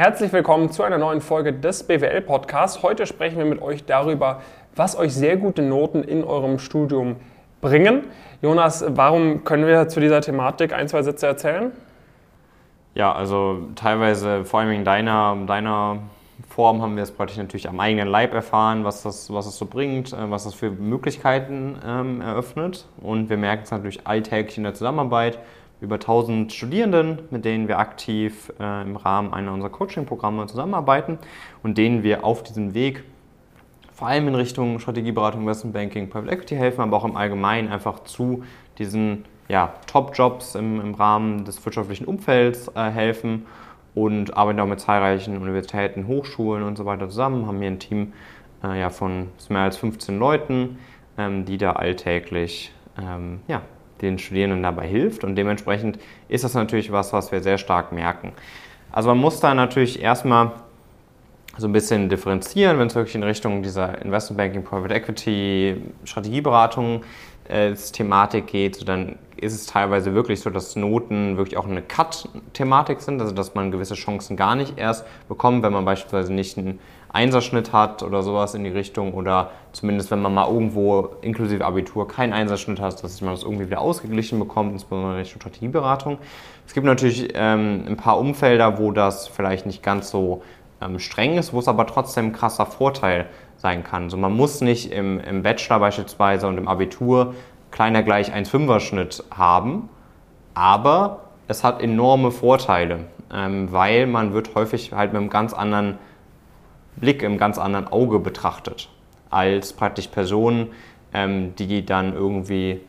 Herzlich willkommen zu einer neuen Folge des BWL Podcasts. Heute sprechen wir mit euch darüber, was euch sehr gute Noten in eurem Studium bringen. Jonas, warum können wir zu dieser Thematik ein, zwei Sätze erzählen? Ja, also teilweise, vor allem in deiner, deiner Form, haben wir es praktisch natürlich am eigenen Leib erfahren, was das, was das so bringt, äh, was das für Möglichkeiten ähm, eröffnet. Und wir merken es natürlich alltäglich in der Zusammenarbeit über 1000 Studierenden, mit denen wir aktiv äh, im Rahmen einer unserer Coaching-Programme zusammenarbeiten und denen wir auf diesem Weg vor allem in Richtung Strategieberatung, Investment Banking, Private Equity helfen, aber auch im Allgemeinen einfach zu diesen ja, Top-Jobs im, im, Rahmen des wirtschaftlichen Umfelds äh, helfen und arbeiten auch mit zahlreichen Universitäten, Hochschulen und so weiter zusammen, haben hier ein Team äh, ja, von mehr als 15 Leuten, ähm, die da alltäglich ähm, ja, den Studierenden dabei hilft. Und dementsprechend ist das natürlich was, was wir sehr stark merken. Also man muss da natürlich erstmal so ein bisschen differenzieren, wenn es wirklich in Richtung dieser Investment Banking, Private Equity, Strategieberatung äh, Thematik geht, so dann ist es teilweise wirklich so, dass Noten wirklich auch eine Cut-Thematik sind, also dass man gewisse Chancen gar nicht erst bekommt, wenn man beispielsweise nicht einen Einserschnitt hat oder sowas in die Richtung oder zumindest wenn man mal irgendwo inklusive Abitur keinen Einserschnitt hat, dass man das irgendwie wieder ausgeglichen bekommt, insbesondere in Richtung Strategieberatung. Es gibt natürlich ähm, ein paar Umfelder, wo das vielleicht nicht ganz so ähm, streng ist, wo es aber trotzdem ein krasser Vorteil sein kann. Also man muss nicht im, im Bachelor beispielsweise und im Abitur kleiner gleich 1,5er Schnitt haben, aber es hat enorme Vorteile, ähm, weil man wird häufig halt mit einem ganz anderen Blick, im ganz anderen Auge betrachtet, als praktisch Personen, ähm, die dann irgendwie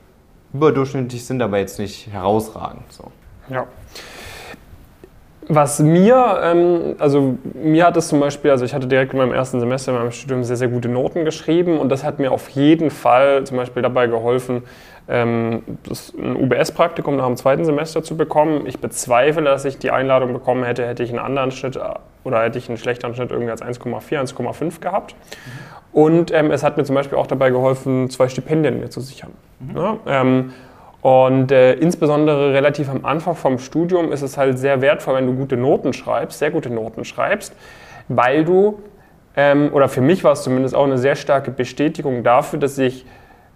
überdurchschnittlich sind, aber jetzt nicht herausragend. So. Ja. Was mir, ähm, also mir hat es zum Beispiel, also ich hatte direkt in meinem ersten Semester in meinem Studium sehr, sehr gute Noten geschrieben und das hat mir auf jeden Fall zum Beispiel dabei geholfen, ähm, das, ein UBS-Praktikum nach dem zweiten Semester zu bekommen. Ich bezweifle, dass ich die Einladung bekommen hätte, hätte ich einen anderen Schnitt äh, oder hätte ich einen schlechteren Schnitt irgendwie als 1,4, 1,5 gehabt. Mhm. Und ähm, es hat mir zum Beispiel auch dabei geholfen, zwei Stipendien mir zu sichern. Mhm. Ja, ähm, und äh, insbesondere relativ am Anfang vom Studium ist es halt sehr wertvoll, wenn du gute Noten schreibst, sehr gute Noten schreibst, weil du, ähm, oder für mich war es zumindest auch eine sehr starke Bestätigung dafür, dass sich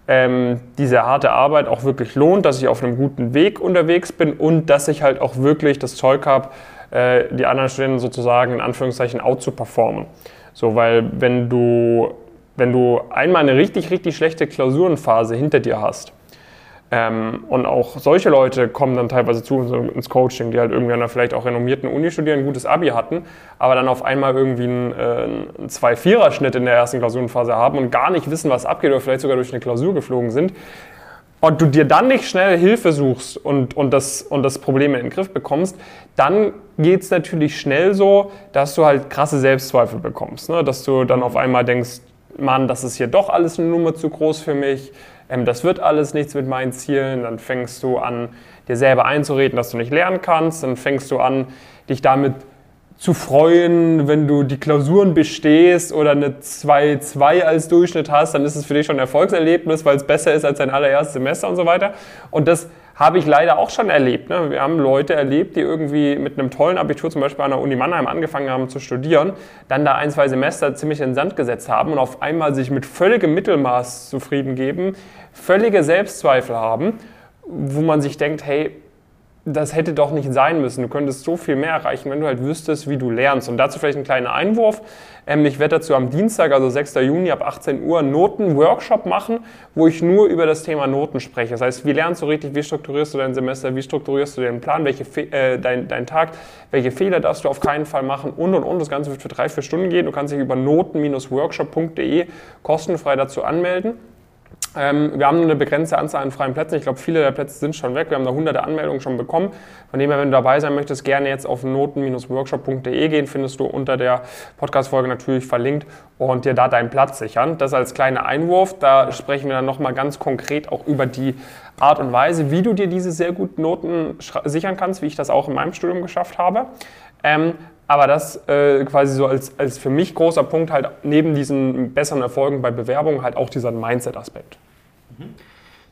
ähm, diese harte Arbeit auch wirklich lohnt, dass ich auf einem guten Weg unterwegs bin und dass ich halt auch wirklich das Zeug habe, äh, die anderen Studenten sozusagen in Anführungszeichen out zu performen. So, weil wenn du, wenn du einmal eine richtig, richtig schlechte Klausurenphase hinter dir hast, ähm, und auch solche Leute kommen dann teilweise zu uns ins Coaching, die halt irgendwie an einer vielleicht auch renommierten Uni studieren, ein gutes Abi hatten, aber dann auf einmal irgendwie einen, äh, einen 2-4er-Schnitt in der ersten Klausurenphase haben und gar nicht wissen, was abgeht oder vielleicht sogar durch eine Klausur geflogen sind. Und du dir dann nicht schnell Hilfe suchst und, und, das, und das Problem in den Griff bekommst, dann geht es natürlich schnell so, dass du halt krasse Selbstzweifel bekommst. Ne? Dass du dann auf einmal denkst, Mann, das ist hier doch alles eine Nummer zu groß für mich ähm, das wird alles nichts mit meinen Zielen, dann fängst du an, dir selber einzureden, dass du nicht lernen kannst, dann fängst du an, dich damit zu freuen, wenn du die Klausuren bestehst oder eine 2-2 als Durchschnitt hast, dann ist es für dich schon ein Erfolgserlebnis, weil es besser ist als dein allererstes Semester und so weiter. Und das habe ich leider auch schon erlebt. Ne? Wir haben Leute erlebt, die irgendwie mit einem tollen Abitur zum Beispiel an der Uni Mannheim angefangen haben zu studieren, dann da ein, zwei Semester ziemlich in den Sand gesetzt haben und auf einmal sich mit völligem Mittelmaß zufrieden geben, völlige Selbstzweifel haben, wo man sich denkt, hey, das hätte doch nicht sein müssen. Du könntest so viel mehr erreichen, wenn du halt wüsstest, wie du lernst. Und dazu vielleicht ein kleiner Einwurf. Ähm, ich werde dazu am Dienstag, also 6. Juni ab 18 Uhr, Noten-Workshop machen, wo ich nur über das Thema Noten spreche. Das heißt, wie lernst du richtig, wie strukturierst du dein Semester, wie strukturierst du den Plan, welche äh, dein, dein Tag, welche Fehler darfst du auf keinen Fall machen und und und. Das Ganze wird für drei, vier Stunden gehen. Du kannst dich über noten-workshop.de kostenfrei dazu anmelden. Ähm, wir haben nur eine begrenzte Anzahl an freien Plätzen. Ich glaube, viele der Plätze sind schon weg. Wir haben da hunderte Anmeldungen schon bekommen. Von dem her, wenn du dabei sein möchtest, gerne jetzt auf noten-workshop.de gehen. Findest du unter der Podcast-Folge natürlich verlinkt und dir da deinen Platz sichern. Das als kleiner Einwurf. Da sprechen wir dann nochmal ganz konkret auch über die Art und Weise, wie du dir diese sehr guten Noten sichern kannst, wie ich das auch in meinem Studium geschafft habe. Ähm, aber das äh, quasi so als, als für mich großer Punkt halt neben diesen besseren Erfolgen bei Bewerbungen halt auch dieser Mindset-Aspekt.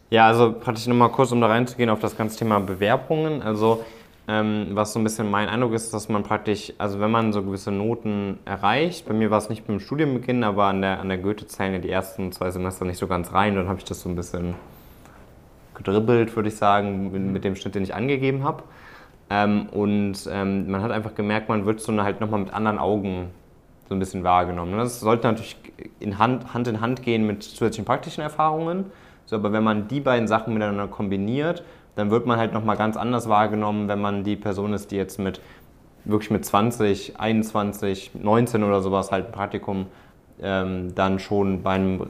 Ja, also praktisch nochmal kurz, um da reinzugehen auf das ganze Thema Bewerbungen. Also ähm, was so ein bisschen mein Eindruck ist, dass man praktisch, also wenn man so gewisse Noten erreicht, bei mir war es nicht beim Studienbeginn, aber an der, an der Goethe zählen ja die ersten zwei Semester nicht so ganz rein, dann habe ich das so ein bisschen gedribbelt, würde ich sagen, mit, dem Schnitt, den ich angegeben habe. Ähm, und ähm, man hat einfach gemerkt, man wird so halt nochmal mit anderen Augen so ein bisschen wahrgenommen. Das sollte natürlich in Hand, Hand in Hand gehen mit zusätzlichen praktischen Erfahrungen. So, aber wenn man die beiden Sachen miteinander kombiniert, dann wird man halt nochmal ganz anders wahrgenommen, wenn man die Person ist, die jetzt mit wirklich mit 20, 21, 19 oder sowas halt ein Praktikum ähm, dann schon bei einem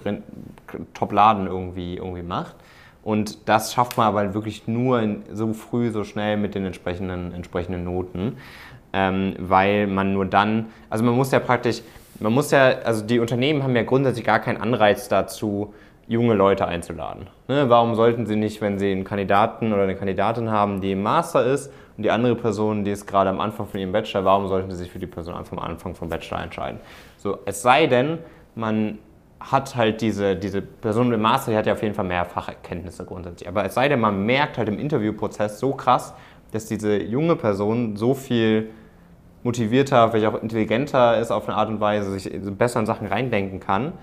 Top-Laden irgendwie, irgendwie macht. Und das schafft man aber wirklich nur so früh, so schnell mit den entsprechenden, entsprechenden Noten, ähm, weil man nur dann, also man muss ja praktisch, man muss ja, also die Unternehmen haben ja grundsätzlich gar keinen Anreiz dazu, junge Leute einzuladen. Ne? Warum sollten sie nicht, wenn sie einen Kandidaten oder eine Kandidatin haben, die im Master ist und die andere Person, die ist gerade am Anfang von ihrem Bachelor, warum sollten sie sich für die Person am Anfang vom Bachelor entscheiden? So, es sei denn, man hat halt diese, diese Person im Master, die hat ja auf jeden Fall mehr Fachkenntnisse grundsätzlich. Aber es sei denn, man merkt halt im Interviewprozess so krass, dass diese junge Person so viel motivierter, vielleicht auch intelligenter ist auf eine Art und Weise, sich besser in Sachen reindenken kann,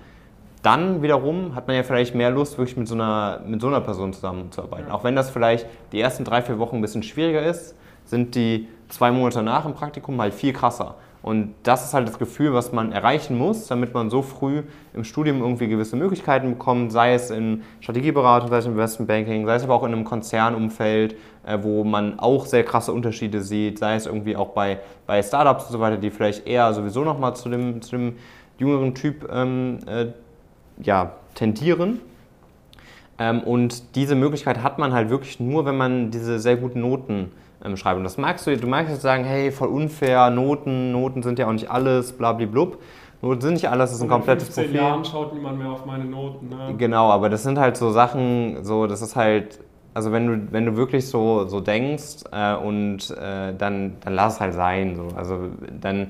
dann wiederum hat man ja vielleicht mehr Lust, wirklich mit so einer, mit so einer Person zusammenzuarbeiten. Ja. Auch wenn das vielleicht die ersten drei, vier Wochen ein bisschen schwieriger ist, sind die zwei Monate nach im Praktikum halt viel krasser. Und das ist halt das Gefühl, was man erreichen muss, damit man so früh im Studium irgendwie gewisse Möglichkeiten bekommt, sei es in Strategieberatung, sei es im Investmentbanking, sei es aber auch in einem Konzernumfeld, äh, wo man auch sehr krasse Unterschiede sieht, sei es irgendwie auch bei, bei Startups und so weiter, die vielleicht eher sowieso nochmal zu dem, zu dem jüngeren Typ ähm, äh, ja, tendieren. Ähm, und diese Möglichkeit hat man halt wirklich nur, wenn man diese sehr guten Noten ähm, schreibe. Und das magst du, du magst jetzt sagen, hey, voll unfair, Noten, Noten sind ja auch nicht alles, blablablub. Noten sind nicht alles, das ist ein komplettes Profil. In 15 Jahren schaut niemand mehr auf meine Noten. Ne? Genau, aber das sind halt so Sachen, so, das ist halt, also wenn du, wenn du wirklich so, so denkst äh, und äh, dann, dann lass es halt sein. So. Also dann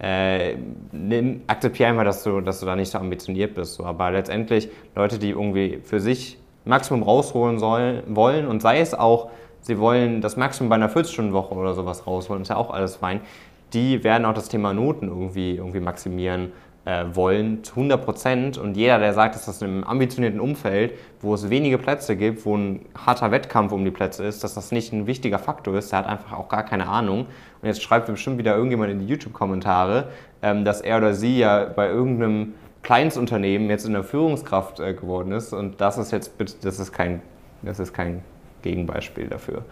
äh, nimm, akzeptiere einfach, dass du, dass du da nicht so ambitioniert bist. So. Aber letztendlich Leute, die irgendwie für sich Maximum rausholen sollen, wollen und sei es auch sie wollen das Maximum bei einer 40-Stunden-Woche oder sowas rausholen, ist ja auch alles fein. Die werden auch das Thema Noten irgendwie, irgendwie maximieren äh, wollen, zu 100 Prozent. Und jeder, der sagt, dass das in einem ambitionierten Umfeld, wo es wenige Plätze gibt, wo ein harter Wettkampf um die Plätze ist, dass das nicht ein wichtiger Faktor ist, der hat einfach auch gar keine Ahnung. Und jetzt schreibt bestimmt wieder irgendjemand in die YouTube-Kommentare, ähm, dass er oder sie ja bei irgendeinem Kleinstunternehmen jetzt in der Führungskraft äh, geworden ist. Und das ist jetzt, das ist kein, das ist kein Gegenbeispiel dafür.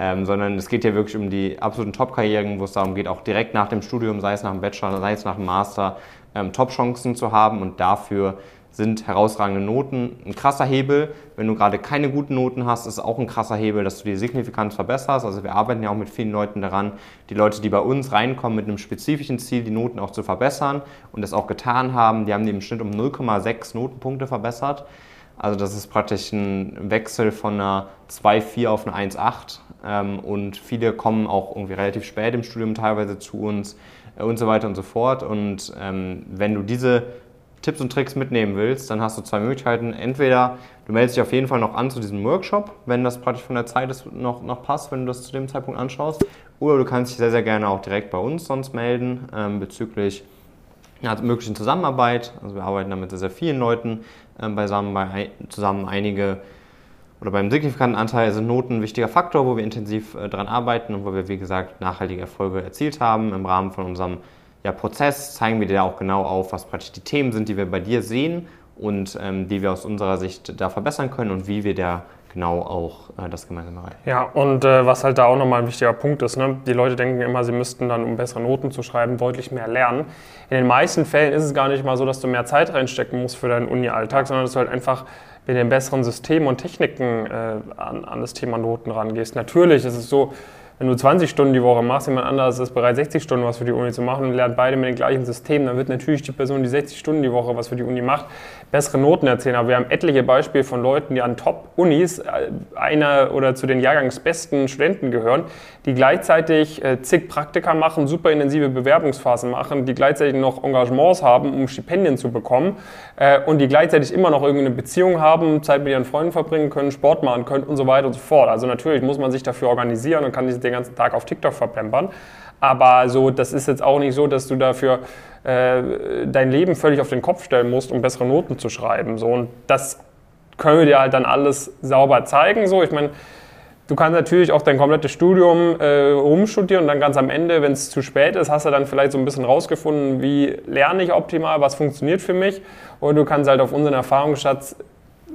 Ähm, sondern es geht ja wirklich um die absoluten Top-Karrieren, wo es darum geht, auch direkt nach dem Studium, sei es nach dem Bachelor, sei es nach dem Master, ähm, Top-Chancen zu haben und dafür sind herausragende Noten ein krasser Hebel. Wenn du gerade keine guten Noten hast, ist auch ein krasser Hebel, dass du die signifikant verbesserst. Also wir arbeiten ja auch mit vielen Leuten daran, die Leute, die bei uns reinkommen mit einem spezifischen Ziel, die Noten auch zu verbessern und das auch getan haben, die haben die im Schnitt um 0,6 Notenpunkte verbessert. Also das ist praktisch ein Wechsel von einer 2,4 auf eine 1,8 ähm, und viele kommen auch irgendwie relativ spät im Studium teilweise zu uns äh, und so weiter und so fort. Und ähm, wenn du diese Tipps und Tricks mitnehmen willst, dann hast du zwei Möglichkeiten. Entweder du meldest dich auf jeden Fall noch an zu diesem Workshop, wenn das praktisch von der Zeit ist, noch, noch passt, wenn du das zu dem Zeitpunkt anschaust. Oder du kannst dich sehr, sehr gerne auch direkt bei uns sonst melden ähm, bezüglich einer möglichen Zusammenarbeit. Also wir arbeiten da mit sehr, sehr vielen Leuten äh, beisammen, bei, zusammen einige oder beim signifikanten Anteil sind Noten ein wichtiger Faktor, wo wir intensiv äh, daran arbeiten und wo wir, wie gesagt, nachhaltige Erfolge erzielt haben. Im Rahmen von unserem ja, Prozess zeigen wir dir auch genau auf, was praktisch die Themen sind, die wir bei dir sehen und ähm, die wir aus unserer Sicht da verbessern können und wie wir da genau auch äh, das gemeinsam erreichen. Ja, und äh, was halt da auch nochmal ein wichtiger Punkt ist, ne? die Leute denken immer, sie müssten dann, um bessere Noten zu schreiben, deutlich mehr lernen. In den meisten Fällen ist es gar nicht mal so, dass du mehr Zeit reinstecken musst für deinen Uni-Alltag, sondern dass du halt einfach mit den besseren Systemen und Techniken äh, an, an das Thema Noten rangehst. Natürlich ist es so, wenn du 20 Stunden die Woche machst, jemand anderes ist bereit, 60 Stunden was für die Uni zu machen und lernt beide mit den gleichen Systemen, dann wird natürlich die Person, die 60 Stunden die Woche was für die Uni macht, bessere Noten erzählen. Aber wir haben etliche Beispiele von Leuten, die an Top-Unis, äh, einer oder zu den jahrgangsbesten Studenten gehören, die gleichzeitig äh, zig Praktika machen, super intensive Bewerbungsphasen machen, die gleichzeitig noch Engagements haben, um Stipendien zu bekommen äh, und die gleichzeitig immer noch irgendeine Beziehung haben, Zeit mit ihren Freunden verbringen können, Sport machen können und so weiter und so fort. Also natürlich muss man sich dafür organisieren und kann sich den ganzen Tag auf TikTok verplempern. Aber so, das ist jetzt auch nicht so, dass du dafür äh, dein Leben völlig auf den Kopf stellen musst, um bessere Noten zu schreiben. So, und das können wir dir halt dann alles sauber zeigen. So, ich meine, Du kannst natürlich auch dein komplettes Studium äh, umstudieren und dann ganz am Ende, wenn es zu spät ist, hast du dann vielleicht so ein bisschen rausgefunden, wie lerne ich optimal, was funktioniert für mich. Und du kannst halt auf unseren Erfahrungsschatz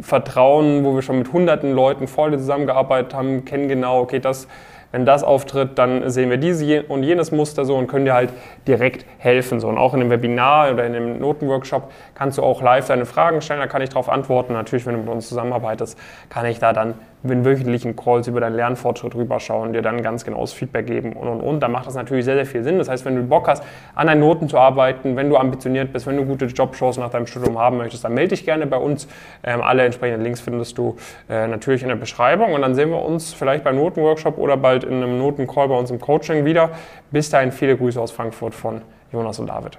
vertrauen, wo wir schon mit hunderten Leuten vor dir zusammengearbeitet haben, kennen genau, okay, das wenn das auftritt, dann sehen wir diese und jenes Muster so und können dir halt direkt helfen. So. Und auch in einem Webinar oder in einem Notenworkshop kannst du auch live deine Fragen stellen, da kann ich darauf antworten. Natürlich, wenn du mit uns zusammenarbeitest, kann ich da dann in wöchentlichen Calls über deinen Lernfortschritt rüberschauen, dir dann ganz genaues Feedback geben und und und. Da macht das natürlich sehr, sehr viel Sinn. Das heißt, wenn du Bock hast, an deinen Noten zu arbeiten, wenn du ambitioniert bist, wenn du gute Jobchancen nach deinem Studium haben möchtest, dann melde dich gerne bei uns. Ähm, alle entsprechenden Links findest du äh, natürlich in der Beschreibung und dann sehen wir uns vielleicht beim Notenworkshop oder bald in einem Notencall bei uns im Coaching wieder. Bis dahin viele Grüße aus Frankfurt von Jonas und David.